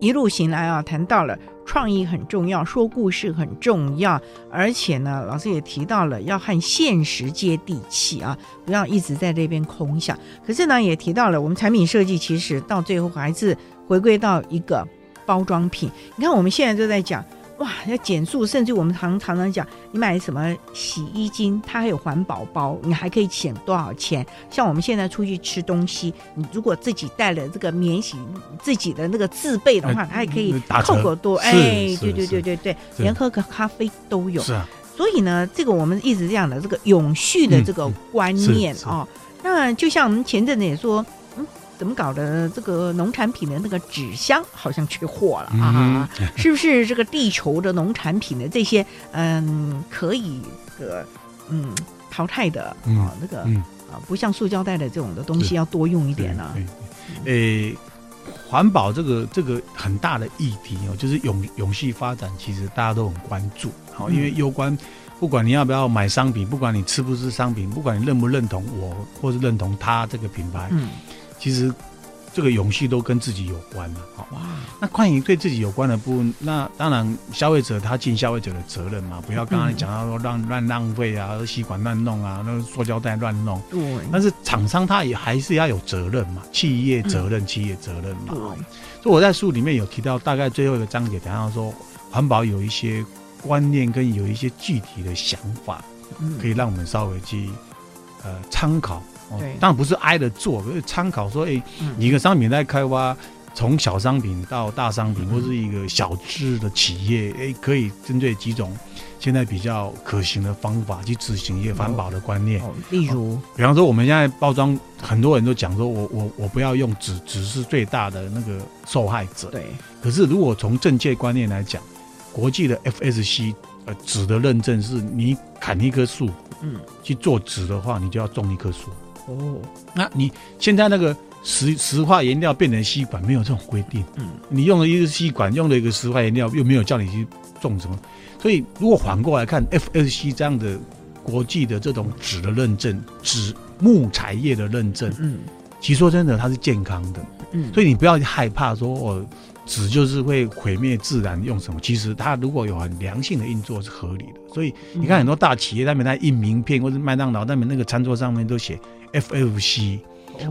一路行来啊，谈到了创意很重要，说故事很重要，而且呢，老师也提到了要和现实接地气啊，不要一直在这边空想。可是呢，也提到了我们产品设计其实到最后还是回归到一个包装品。你看我们现在就在讲。哇，要减速，甚至我们常常常讲，你买什么洗衣精，它还有环保包，你还可以减多少钱？像我们现在出去吃东西，你如果自己带了这个免洗自己的那个自备的话，它还可以扣个多，哎，对对对对对，连喝个咖啡都有。是啊，所以呢，这个我们一直这样的这个永续的这个观念啊，那就像我们前阵子也说。怎么搞的？这个农产品的那个纸箱好像缺货了啊！嗯、是不是这个地球的农产品的这些嗯可以这个嗯淘汰的啊、嗯、那个、嗯、啊不像塑胶袋的这种的东西要多用一点呢？诶，环保这个这个很大的议题哦，就是永永续发展，其实大家都很关注。好，因为攸关不管你要不要买商品，不管你吃不吃商品，不管你认不认同我或是认同他这个品牌，嗯。其实，这个永续都跟自己有关了。好哇，那关于对自己有关的部分，那当然消费者他尽消费者的责任嘛，不要刚刚讲到说乱乱浪费啊，吸管乱弄啊，那塑胶袋乱弄。对。但是厂商他也还是要有责任嘛，企业责任，企业责任嘛。对。所以我在书里面有提到，大概最后一个章节讲到说，环保有一些观念跟有一些具体的想法，可以让我们稍微去呃参考。对，当然不是挨着做，参考说，哎、欸，你一个商品在开发，从小商品到大商品，或是一个小资的企业，哎、欸，可以针对几种现在比较可行的方法去执行一些环保的观念。例如、哦，比方说我们现在包装，很多人都讲说我我我不要用纸，纸是最大的那个受害者。对。可是如果从政界观念来讲，国际的 FSC 呃纸的认证是你砍一棵树，嗯，去做纸的话，你就要种一棵树。哦，那你现在那个石石化颜料变成吸管，没有这种规定。嗯，你用了一个吸管，用了一个石化颜料，又没有叫你去种什么。所以如果反过来看，FSC 这样的国际的这种纸的认证，纸木材业的认证，嗯，其实说真的，它是健康的。嗯，所以你不要害怕说哦，纸就是会毁灭自然，用什么？其实它如果有很良性的运作是合理的。所以你看很多大企业，他们在印名片，或者麦当劳，他们那个餐桌上面都写。FFC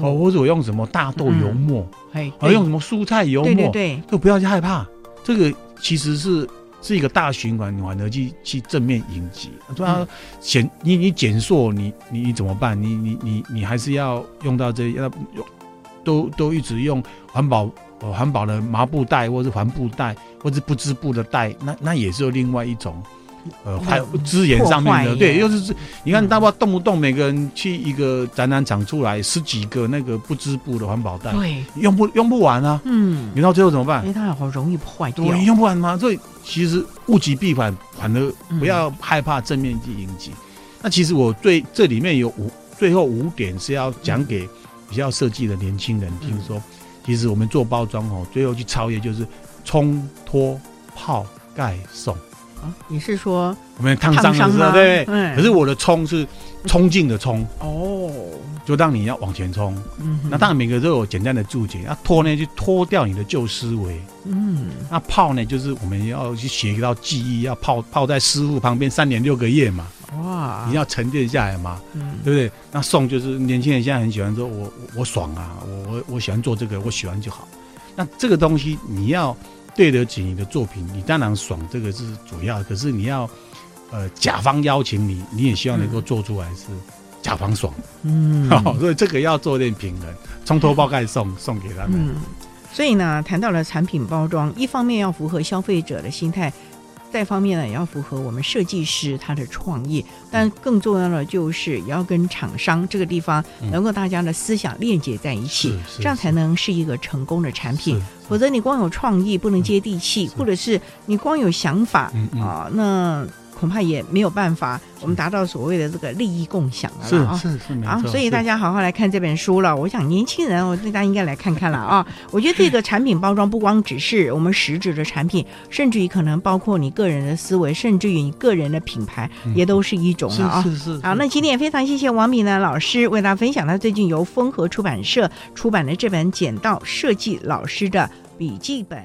哦，或者我用什么大豆油墨，哎、嗯，用什么蔬菜油墨，对对对，都不要去害怕。这个其实是是一个大循环，反而去去正面迎击。对啊，减你你减塑，你你你怎么办？你你你你还是要用到这要用，都都一直用环保环保的麻布袋，或是帆布袋，或是不织布的袋，那那也是有另外一种。呃，还有资源上面的，对，又是你看，大不动不动每个人去一个展览场出来十几个那个不织布的环保袋，对，用不用不完啊？嗯，你到最后怎么办？因为它好容易坏掉，对，用不完吗？所以其实物极必反，反而不要害怕正面去迎击。那其实我对这里面有五，最后五点是要讲给比较设计的年轻人听说，其实我们做包装哦，最后去超越就是冲脱泡盖送。啊，你是说我们烫伤的时候，对，对，可是我的冲是冲劲的冲哦，就让你要往前冲。嗯，那当然每个都有简单的注解。那脱呢，就脱掉你的旧思维。嗯，那泡呢，就是我们要去学一道技艺，要泡泡在师傅旁边三年六个月嘛。哇，你要沉淀下来嘛，嗯，对不对？那送就是年轻人现在很喜欢说，我我爽啊，我我我喜欢做这个，我喜欢就好。那这个东西你要。对得起你的作品，你当然爽，这个是主要。可是你要，呃，甲方邀请你，你也希望能够做出来是甲方爽。嗯，所以这个要做点平衡，从头包盖送送给他们。嗯，所以呢，谈到了产品包装，一方面要符合消费者的心态。再方面呢，也要符合我们设计师他的创意，但更重要的就是也要跟厂商这个地方能够大家的思想链接在一起，这样才能是一个成功的产品。否则你光有创意不能接地气，或者是你光有想法啊，那。恐怕也没有办法，我们达到所谓的这个利益共享了啊！是是是。啊，所以大家好好来看这本书了。我想年轻人，我大家应该来看看了啊！我觉得这个产品包装不光只是我们实质的产品，甚至于可能包括你个人的思维，甚至于你个人的品牌，也都是一种了啊！是是是。好，那今天也非常谢谢王敏呢老师为大家分享他最近由风和出版社出版的这本《剪刀设计老师的笔记本》。